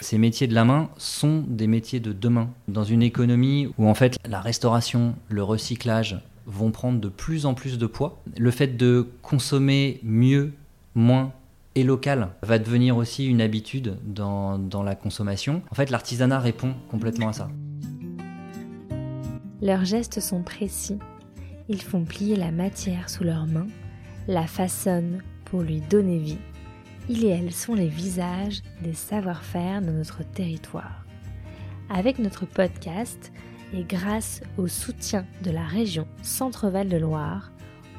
Ces métiers de la main sont des métiers de demain. Dans une économie où en fait la restauration, le recyclage vont prendre de plus en plus de poids, le fait de consommer mieux, moins et local va devenir aussi une habitude dans, dans la consommation. En fait, l'artisanat répond complètement à ça. Leurs gestes sont précis. Ils font plier la matière sous leurs mains, la façonnent pour lui donner vie. Ils et elles sont les visages des savoir-faire de notre territoire. Avec notre podcast et grâce au soutien de la région Centre-Val de Loire,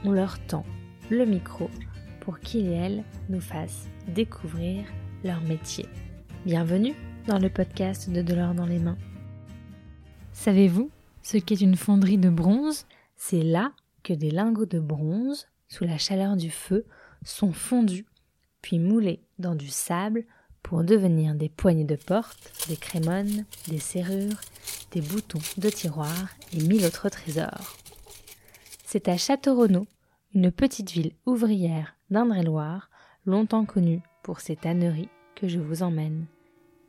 on leur tend le micro pour qu'ils et elles nous fassent découvrir leur métier. Bienvenue dans le podcast de De l'or dans les mains. Savez-vous ce qu'est une fonderie de bronze? C'est là que des lingots de bronze, sous la chaleur du feu, sont fondus, puis moulés dans du sable pour devenir des poignées de porte, des crémones, des serrures, des boutons de tiroirs et mille autres trésors. C'est à Château-Renaud, une petite ville ouvrière d'Indre-et-Loire, longtemps connue pour ses tanneries, que je vous emmène.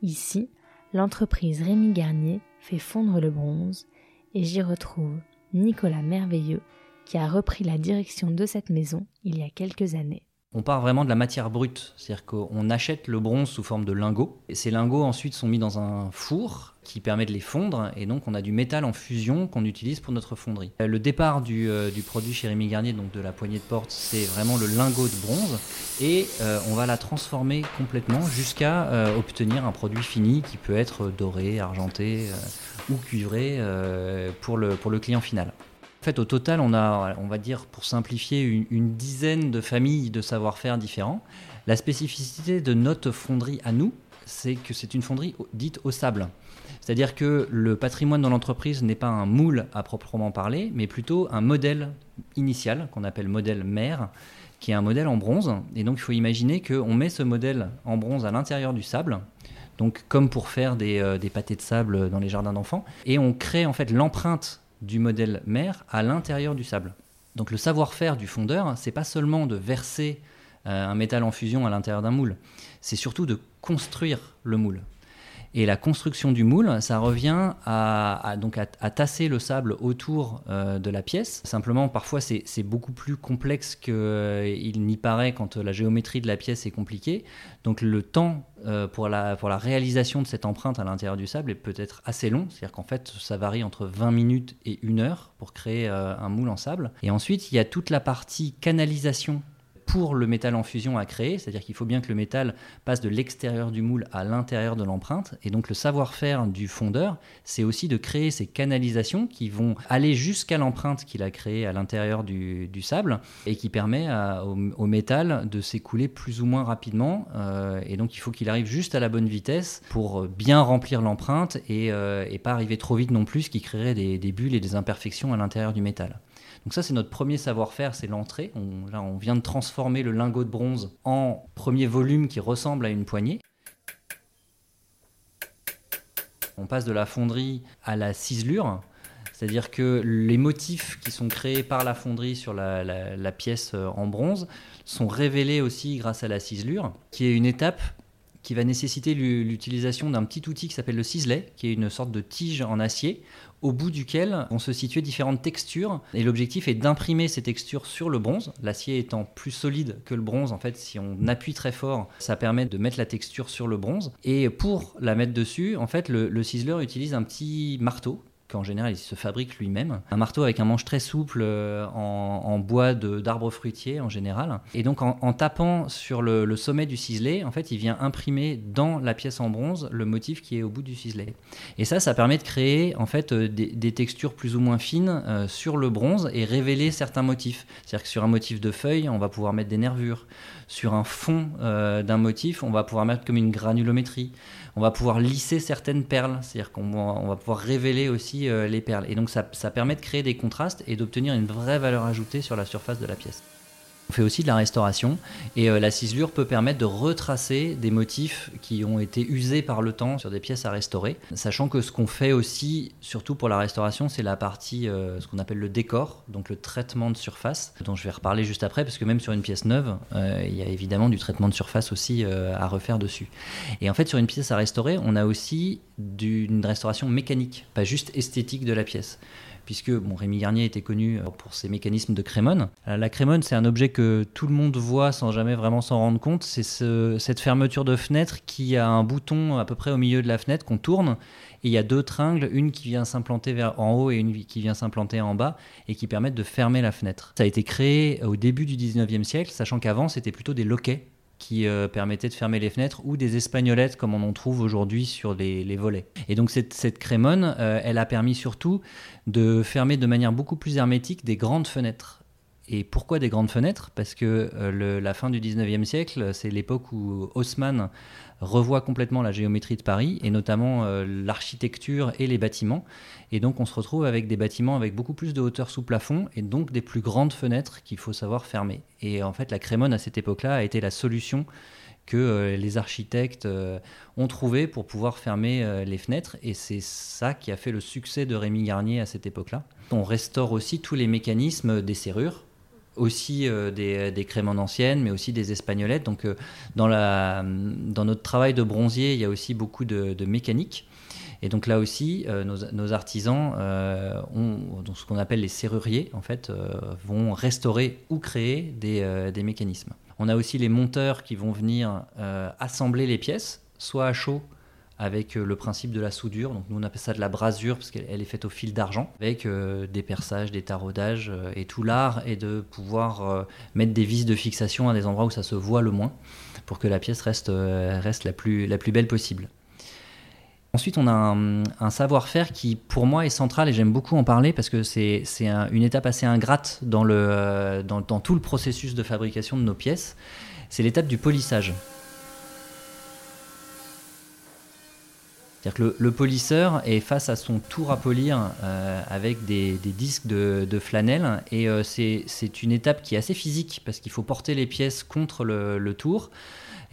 Ici, l'entreprise Rémi Garnier fait fondre le bronze et j'y retrouve Nicolas Merveilleux qui a repris la direction de cette maison il y a quelques années on part vraiment de la matière brute, c'est-à-dire qu'on achète le bronze sous forme de lingots, et ces lingots ensuite sont mis dans un four qui permet de les fondre, et donc on a du métal en fusion qu'on utilise pour notre fonderie. Le départ du, euh, produit chez Rémi Garnier, donc de la poignée de porte, c'est vraiment le lingot de bronze, et euh, on va la transformer complètement jusqu'à euh, obtenir un produit fini qui peut être doré, argenté ou cuivré pour le client final. En fait, au total, on a, on va dire, pour simplifier, une, dizaine de familles de savoir-faire différents. La spécificité de notre fonderie à nous, c'est que c'est une fonderie dite au sable. C'est-à-dire que le patrimoine dans l'entreprise n'est pas un moule à proprement parler, mais plutôt un modèle initial qu'on appelle modèle mère, qui est un modèle en bronze. Et donc il faut imaginer qu'on met ce modèle en bronze à l'intérieur du sable, donc comme pour faire des, euh, des pâtés de sable dans les jardins d'enfants, et on crée en fait l'empreinte du modèle mère à l'intérieur du sable. Donc le savoir-faire du fondeur, c'est pas seulement de verser euh, un métal en fusion à l'intérieur d'un moule, c'est surtout de construire le moule. Et la construction du moule, ça revient à, donc à, tasser le sable autour euh, de la pièce. Simplement, parfois, c'est beaucoup plus complexe qu'il euh, n'y paraît quand la géométrie de la pièce est compliquée. Donc le temps euh, pour, la, pour la réalisation de cette empreinte à l'intérieur du sable est peut-être assez long. C'est-à-dire qu'en fait, ça varie entre 20 minutes et une heure pour créer un moule en sable. Et ensuite, il y a toute la partie canalisation pour le métal en fusion à créer, c'est-à-dire qu'il faut bien que le métal passe de l'extérieur du moule à l'intérieur de l'empreinte. Et donc le savoir-faire du fondeur, c'est aussi de créer ces canalisations qui vont aller jusqu'à l'empreinte qu'il a créée à l'intérieur du, sable et qui permet au, métal de s'écouler plus ou moins rapidement. Euh, et donc il faut qu'il arrive juste à la bonne vitesse pour bien remplir l'empreinte et, euh, pas arriver trop vite non plus, ce qui créerait des bulles et des imperfections à l'intérieur du métal. Donc ça, c'est notre premier savoir-faire, c'est l'entrée. On, là, on vient de transformer le lingot de bronze en premier volume qui ressemble à une poignée. On passe de la fonderie à la ciselure, c'est-à-dire que les motifs qui sont créés par la fonderie sur la, pièce euh, en bronze sont révélés aussi grâce à la ciselure, qui est une étape qui va nécessiter l'utilisation d'un petit outil qui s'appelle le ciselet, qui est une sorte de tige en acier au bout duquel vont se situer différentes textures. Et l'objectif est d'imprimer ces textures sur le bronze. L'acier étant plus solide que le bronze, en fait, si on appuie très fort, ça permet de mettre la texture sur le bronze. Et pour la mettre dessus, en fait, le, le ciseleur utilise un petit marteau en général il se fabrique lui-même. Un marteau avec un manche très souple euh, en, bois d'arbres fruitiers en général. Et donc en, tapant sur le, sommet du ciselet, en fait il vient imprimer dans la pièce en bronze le motif qui est au bout du ciselet. Et ça, ça permet de créer en fait euh, des, textures plus ou moins fines euh, sur le bronze et révéler certains motifs. C'est-à-dire que sur un motif de feuille, on va pouvoir mettre des nervures. Sur un fond d'un motif, on va pouvoir mettre comme une granulométrie on va pouvoir lisser certaines perles, c'est-à-dire qu'on va, pouvoir révéler aussi euh, les perles. Et donc ça, permet de créer des contrastes et d'obtenir une vraie valeur ajoutée sur la surface de la pièce. On fait aussi de la restauration et euh, la ciselure peut permettre de retracer des motifs qui ont été usés par le temps sur des pièces à restaurer. Sachant que ce qu'on fait aussi, surtout pour la restauration, c'est la partie, euh, ce qu'on appelle le décor, donc le traitement de surface, dont je vais reparler juste après, parce que même sur une pièce neuve, euh, il y a évidemment du traitement de surface aussi à refaire dessus. Et en fait, sur une pièce à restaurer, on a aussi d'une restauration mécanique, pas juste esthétique de la pièce puisque Rémi Garnier était connu euh, pour ses mécanismes de crémone. Euh, la crémone, c'est un objet que tout le monde voit sans jamais vraiment s'en rendre compte. C'est cette fermeture de fenêtre qui a un bouton à peu près au milieu de la fenêtre qu'on tourne. Et il y a deux tringles, une qui vient s'implanter vers en haut et une qui vient s'implanter en bas, et qui permettent de fermer la fenêtre. Ça a été créé au début du 19e siècle, sachant qu'avant c'était plutôt des loquets qui euh, de fermer les fenêtres ou des espagnolettes comme on en trouve aujourd'hui sur les, volets. Et donc cette, cette crémone, euh, elle a permis surtout de fermer de manière beaucoup plus hermétique des grandes fenêtres. Et pourquoi des grandes fenêtres? Parce que euh, la fin du 19e siècle, c'est l'époque où Haussmann revoit complètement la géométrie de Paris, et notamment l'architecture et les bâtiments. Et donc on se retrouve avec des bâtiments avec beaucoup plus de hauteur sous plafond et donc des plus grandes fenêtres qu'il faut savoir fermer. Et en fait la crémone à cette époque-là a été la solution que euh, les architectes euh, ont trouvé pour pouvoir fermer euh, les fenêtres. Et c'est ça qui a fait le succès de Rémi Garnier à cette époque-là. On restaure aussi tous les mécanismes des serrures aussi des, des, crémones anciennes, mais aussi des espagnolettes. Donc, dans, la, dans, notre travail de bronzier, il y a aussi beaucoup de, mécanique. Et donc là aussi, euh, nos, artisans, euh, donc ce qu'on appelle les serruriers, en fait, euh, vont restaurer ou créer des, mécanismes. On a aussi les monteurs qui vont venir assembler les pièces, soit à chaud avec le principe de la soudure. Donc nous on appelle ça de la brasure parce qu'elle est faite au fil d'argent, avec des perçages, des taraudages et tout l'art est de pouvoir mettre des vis de fixation à des endroits où ça se voit le moins pour que la pièce reste, reste la, plus, la plus belle possible. Ensuite, on a un, savoir-faire qui, pour moi, est central et j'aime beaucoup en parler parce que c'est une étape assez ingrate dans, le, dans, tout le processus de fabrication de nos pièces. C'est l'étape du polissage. C'est-à-dire que le, polisseur est face à son tour à polir euh, avec des, disques de, flanelle. Et euh, c'est une étape qui est assez physique parce qu'il faut porter les pièces contre le tour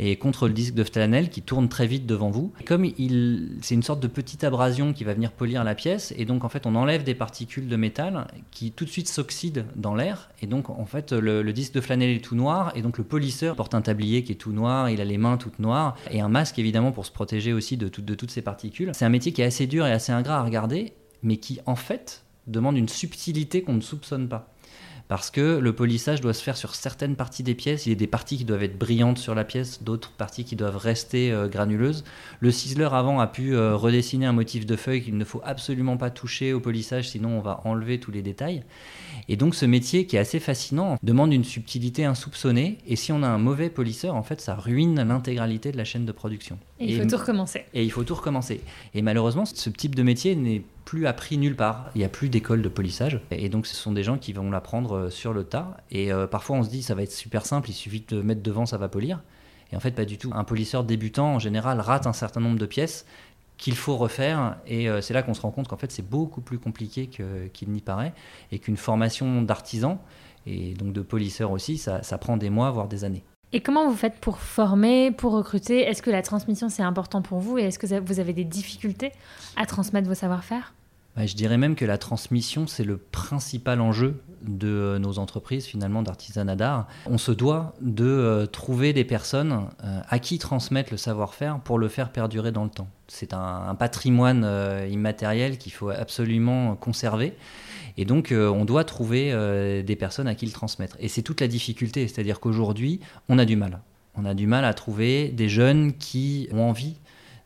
et contre le disque de flanelle qui tourne très vite devant vous. comme il, c'est une sorte de petite abrasion qui va venir polir la pièce, et donc en fait on enlève des particules de métal qui tout de suite s'oxydent dans l'air, et donc en fait le, disque de flanelle est tout noir, et donc le polisseur porte un tablier qui est tout noir, il a les mains toutes noires, et un masque évidemment pour se protéger aussi de, de toutes ces particules. C'est un métier qui est assez dur et assez ingrat à regarder, mais qui en fait demande une subtilité qu'on ne soupçonne pas parce que le polissage doit se faire sur certaines parties des pièces. Il y a des parties qui doivent être brillantes sur la pièce, d'autres parties qui doivent rester euh, granuleuses. Le ciseleur avant a pu euh, redessiner un motif de feuille qu'il ne faut absolument pas toucher au polissage, sinon on va enlever tous les détails. Et donc ce métier qui est assez fascinant demande une subtilité insoupçonnée. Et si on a un mauvais polisseur, en fait, ça ruine l'intégralité de la chaîne de production. Et il faut tout recommencer. Et il faut tout recommencer. Et malheureusement, ce type de métier n'est plus appris nulle part. Il n'y a plus d'école de polissage. Et donc, ce sont des gens qui vont l'apprendre euh, sur le tas. Et euh, parfois, on se dit, ça va être super simple, il suffit de mettre devant, ça va polir. Et en fait, pas du tout. Un polisseur débutant, en général, rate un certain nombre de pièces qu'il faut refaire. Et euh, c'est là qu'on se rend compte qu'en fait, c'est beaucoup plus compliqué qu'il n'y paraît. Et qu'une formation d'artisan, et donc de polisseur aussi, ça prend des mois, voire des années. Et comment vous faites pour former, pour recruter? Est-ce que la transmission, c'est important pour vous? Et est-ce que vous avez des difficultés à transmettre vos savoir-faire? Je dirais même que la transmission, c'est le principal enjeu de euh, nos entreprises, finalement, d'artisanat d'art. On se doit de euh, trouver des personnes euh, à qui transmettre le savoir-faire pour le faire perdurer dans le temps. C'est un, patrimoine immatériel qu'il faut absolument conserver. Et donc, on doit trouver des personnes à qui le transmettre. Et c'est toute la difficulté, c'est-à-dire qu'aujourd'hui, on a du mal. On a du mal à trouver des jeunes qui ont envie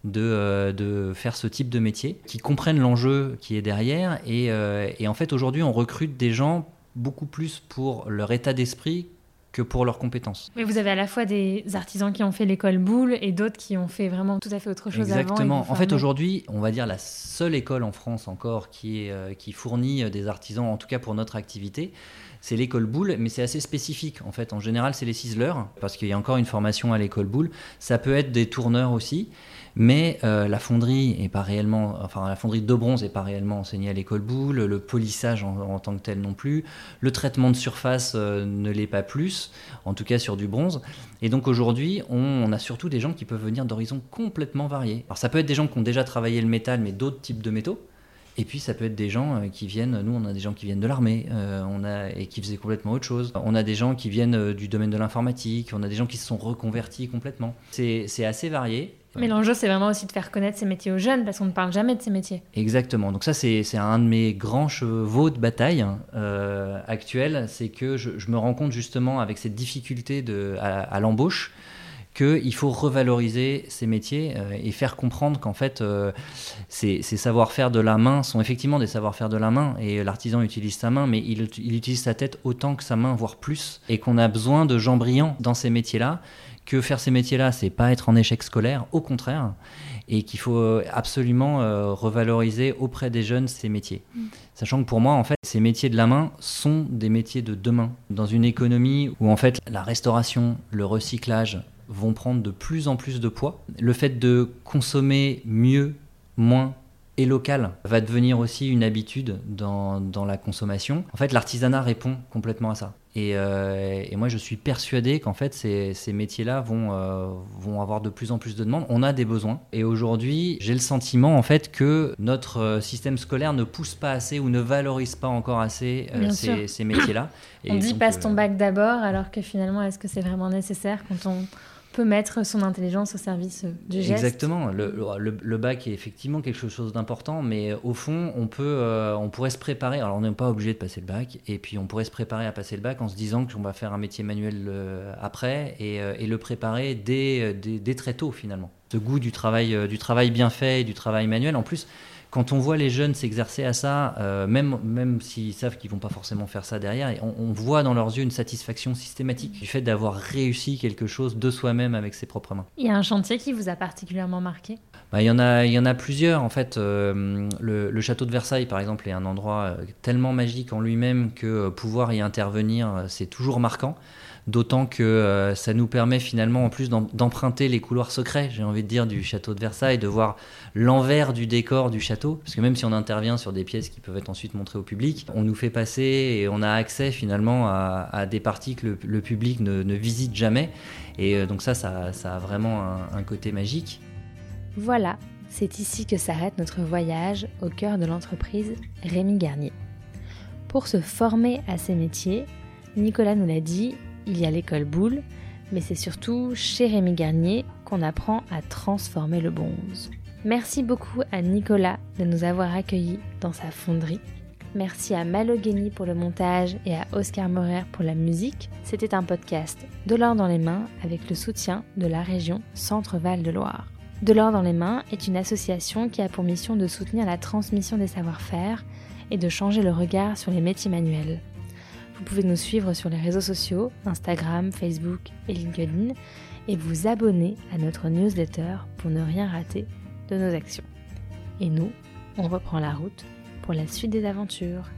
euh, de, faire ce type de métier, qui comprennent l'enjeu qui est derrière. Et, euh, et en fait, aujourd'hui, on recrute des gens beaucoup plus pour leur état d'esprit que pour leurs compétences. Mais vous avez à la fois des artisans qui ont fait l'école boule et d'autres qui ont fait vraiment tout à fait autre chose Exactement. en fait, aujourd'hui, on va dire la seule école en France encore qui, est, euh, qui fournit des artisans, en tout cas pour notre activité, c'est l'école boule, mais c'est assez spécifique. En fait, en général, c'est les ciseleurs, parce qu'il y a encore une formation à l'école boule. Ça peut être des tourneurs aussi. Mais euh, la fonderie est pas réellement, enfin la fonderie de bronze n'est pas réellement enseignée à l'école boule, le polissage en, tant que tel non plus, le traitement de surface euh, ne l'est pas plus, en tout cas sur du bronze. Et donc aujourd'hui, on, a surtout des gens qui peuvent venir d'horizons complètement variés. Alors ça peut être des gens qui ont déjà travaillé le métal, mais d'autres types de métaux. Et puis ça peut être des gens euh, qui viennent, nous on a des gens qui viennent de l'armée, on a et qui faisaient complètement autre chose. On a des gens qui viennent du domaine de l'informatique, on a des gens qui se sont reconvertis complètement. C'est assez varié. Mais l'enjeu, c'est vraiment aussi de faire connaître ces métiers aux jeunes, parce qu'on ne parle jamais de ces métiers. Exactement. Donc ça, c'est un de mes grands chevaux de bataille euh, actuels, c'est que je, me rends compte justement avec cette difficulté de, à, l'embauche qu'il faut revaloriser ces métiers euh, et faire comprendre qu'en fait, euh, ces, savoir-faire de la main sont effectivement des savoir-faire de la main, et l'artisan utilise sa main, mais il, il utilise sa tête autant que sa main, voire plus, et qu'on a besoin de gens brillants dans ces métiers-là que faire ces métiers-là, c'est pas être en échec scolaire, au contraire, et qu'il faut euh, absolument euh, revaloriser auprès des jeunes ces métiers. Mm. Sachant que pour moi, en fait, ces métiers de la main sont des métiers de demain. Dans une économie où, en fait, la restauration, le recyclage vont prendre de plus en plus de poids, le fait de consommer mieux, moins, et local va devenir aussi une habitude dans, dans la consommation. En fait, l'artisanat répond complètement à ça. Et, euh, et, moi, je suis persuadé qu'en fait, ces, ces métiers-là vont, euh, vont avoir de plus en plus de demandes. On a des besoins. Et aujourd'hui, j'ai le sentiment en fait que notre euh, système scolaire ne pousse pas assez ou ne valorise pas encore assez ces, ces métiers-là. On dit passe ton bac d'abord, alors que finalement, est-ce que c'est vraiment nécessaire quand on peut mettre son intelligence au service du geste. Exactement. Le, le, bac est effectivement quelque chose d'important, mais au fond, on, peut, euh, on pourrait se préparer. Alors, on n'est pas obligé de passer le bac, et puis on pourrait se préparer à passer le bac en se disant qu'on va faire un métier manuel euh, après et, euh, et, le préparer dès, dès, dès, très tôt, finalement. Ce goût du travail, du travail bien fait et du travail manuel. En plus, quand on voit les jeunes s'exercer à ça, euh, même, même s'ils savent qu'ils vont pas forcément faire ça derrière, on, voit dans leurs yeux une satisfaction systématique du fait d'avoir réussi quelque chose de soi-même avec ses propres mains. Il y a un chantier qui vous a particulièrement marqué? Bah, il, y en a, il y en a plusieurs. En fait, euh, le, château de Versailles, par exemple, est un endroit euh, tellement magique en lui-même que pouvoir y intervenir, c'est toujours marquant d'autant que euh, ça nous permet finalement en plus d'emprunter les couloirs secrets, j'ai envie de dire, du château de Versailles, de voir l'envers du décor du château, parce que même si on intervient sur des pièces qui peuvent être ensuite montrées au public, on nous fait passer et on a accès finalement à, des parties que le, public ne, visite jamais, et euh, donc ça, ça, a vraiment un, un côté magique. Voilà, c'est ici que s'arrête notre voyage au cœur de l'entreprise Rémi Garnier. Pour se former à ces métiers, Nicolas nous l'a dit, il y a l'école boule, mais c'est surtout chez Rémi Garnier qu'on apprend à transformer le bronze. Merci beaucoup à Nicolas de nous avoir accueillis dans sa fonderie. Merci à Malogeni pour le montage et à Oscar Morer pour la musique. C'était un podcast De l'or dans les mains avec le soutien de la région Centre-Val de Loire. De l'or dans les mains est une association qui a pour mission de soutenir la transmission des savoir-faire et de changer le regard sur les métiers manuels. Vous pouvez nous suivre sur les réseaux sociaux, Instagram, Facebook et LinkedIn, et vous abonner à notre newsletter pour ne rien rater de nos actions. Et nous, on reprend la route pour la suite des aventures.